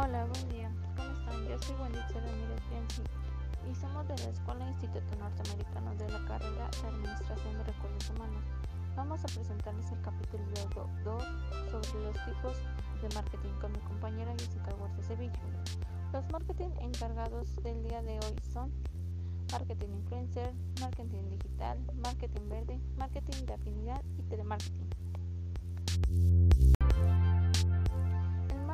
Hola, buen día. ¿Cómo están? Yo soy Wendy Ramírez Bianchi y somos de la Escuela Instituto Norteamericano de la carrera de Administración de Recursos Humanos. Vamos a presentarles el capítulo 2 sobre los tipos de marketing con mi compañera Jessica Huerta Sevilla. Los marketing encargados del día de hoy son marketing influencer, marketing digital, marketing verde, marketing de afinidad y telemarketing.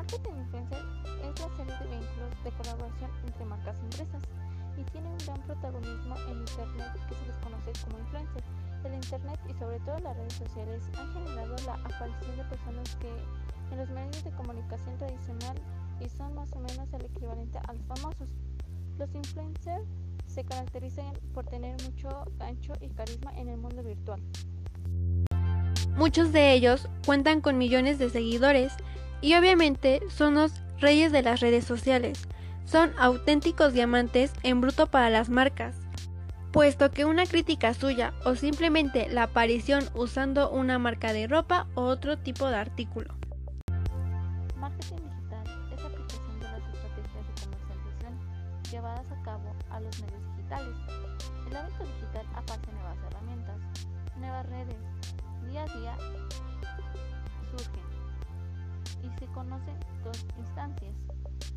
Marketing influencer es la serie de vínculos de colaboración entre marcas y empresas y tiene un gran protagonismo en Internet que se les conoce como influencer. El Internet y sobre todo las redes sociales han generado la aparición de personas que en los medios de comunicación tradicional y son más o menos el equivalente a los famosos. Los influencers se caracterizan por tener mucho gancho y carisma en el mundo virtual. Muchos de ellos cuentan con millones de seguidores y obviamente son los reyes de las redes sociales. Son auténticos diamantes en bruto para las marcas, puesto que una crítica suya o simplemente la aparición usando una marca de ropa o otro tipo de artículo. Marketing digital es la aplicación de las estrategias de comercialización llevadas a cabo a los medios digitales. El hábito digital aparece nuevas herramientas, nuevas redes, día a día surgen y se conocen dos instancias.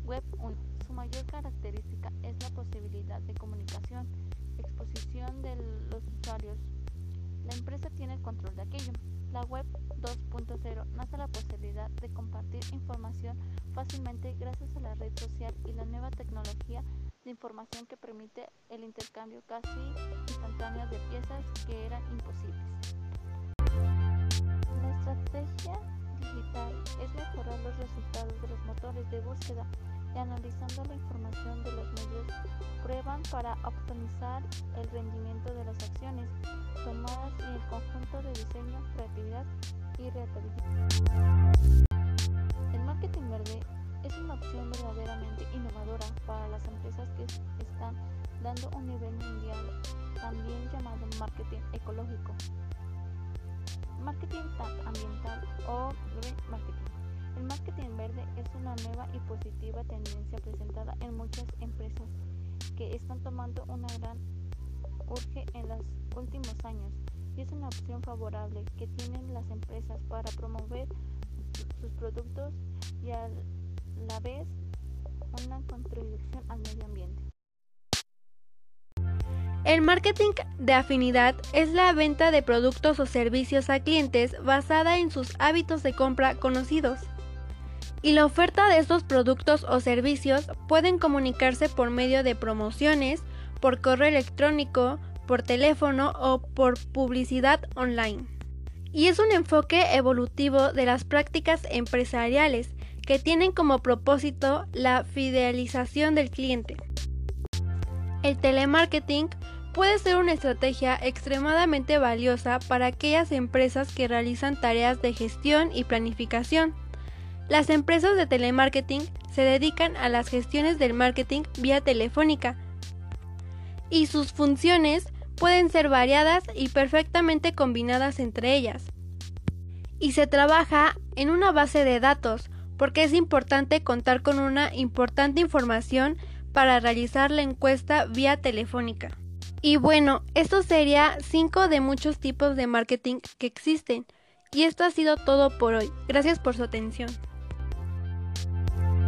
Web 1. Su mayor característica es la posibilidad de comunicación, exposición de los usuarios. La empresa tiene el control de aquello. La web 2.0 nace la posibilidad de compartir información fácilmente gracias a la red social y la nueva tecnología de información que permite el intercambio casi instantáneo de piezas que eran búsqueda y analizando la información de los medios prueban para optimizar el rendimiento de las acciones tomadas y el conjunto de diseño, creatividad y rentabilidad. El marketing verde es una opción verdaderamente innovadora para las empresas que están dando un nivel mundial, también llamado marketing ecológico, marketing ambiental o green marketing. El marketing verde es una nueva y positiva tendencia presentada en muchas empresas que están tomando una gran urge en los últimos años y es una opción favorable que tienen las empresas para promover sus productos y a la vez una contribución al medio ambiente. El marketing de afinidad es la venta de productos o servicios a clientes basada en sus hábitos de compra conocidos. Y la oferta de estos productos o servicios pueden comunicarse por medio de promociones, por correo electrónico, por teléfono o por publicidad online. Y es un enfoque evolutivo de las prácticas empresariales que tienen como propósito la fidelización del cliente. El telemarketing puede ser una estrategia extremadamente valiosa para aquellas empresas que realizan tareas de gestión y planificación. Las empresas de telemarketing se dedican a las gestiones del marketing vía telefónica y sus funciones pueden ser variadas y perfectamente combinadas entre ellas. Y se trabaja en una base de datos porque es importante contar con una importante información para realizar la encuesta vía telefónica. Y bueno, esto sería 5 de muchos tipos de marketing que existen. Y esto ha sido todo por hoy. Gracias por su atención.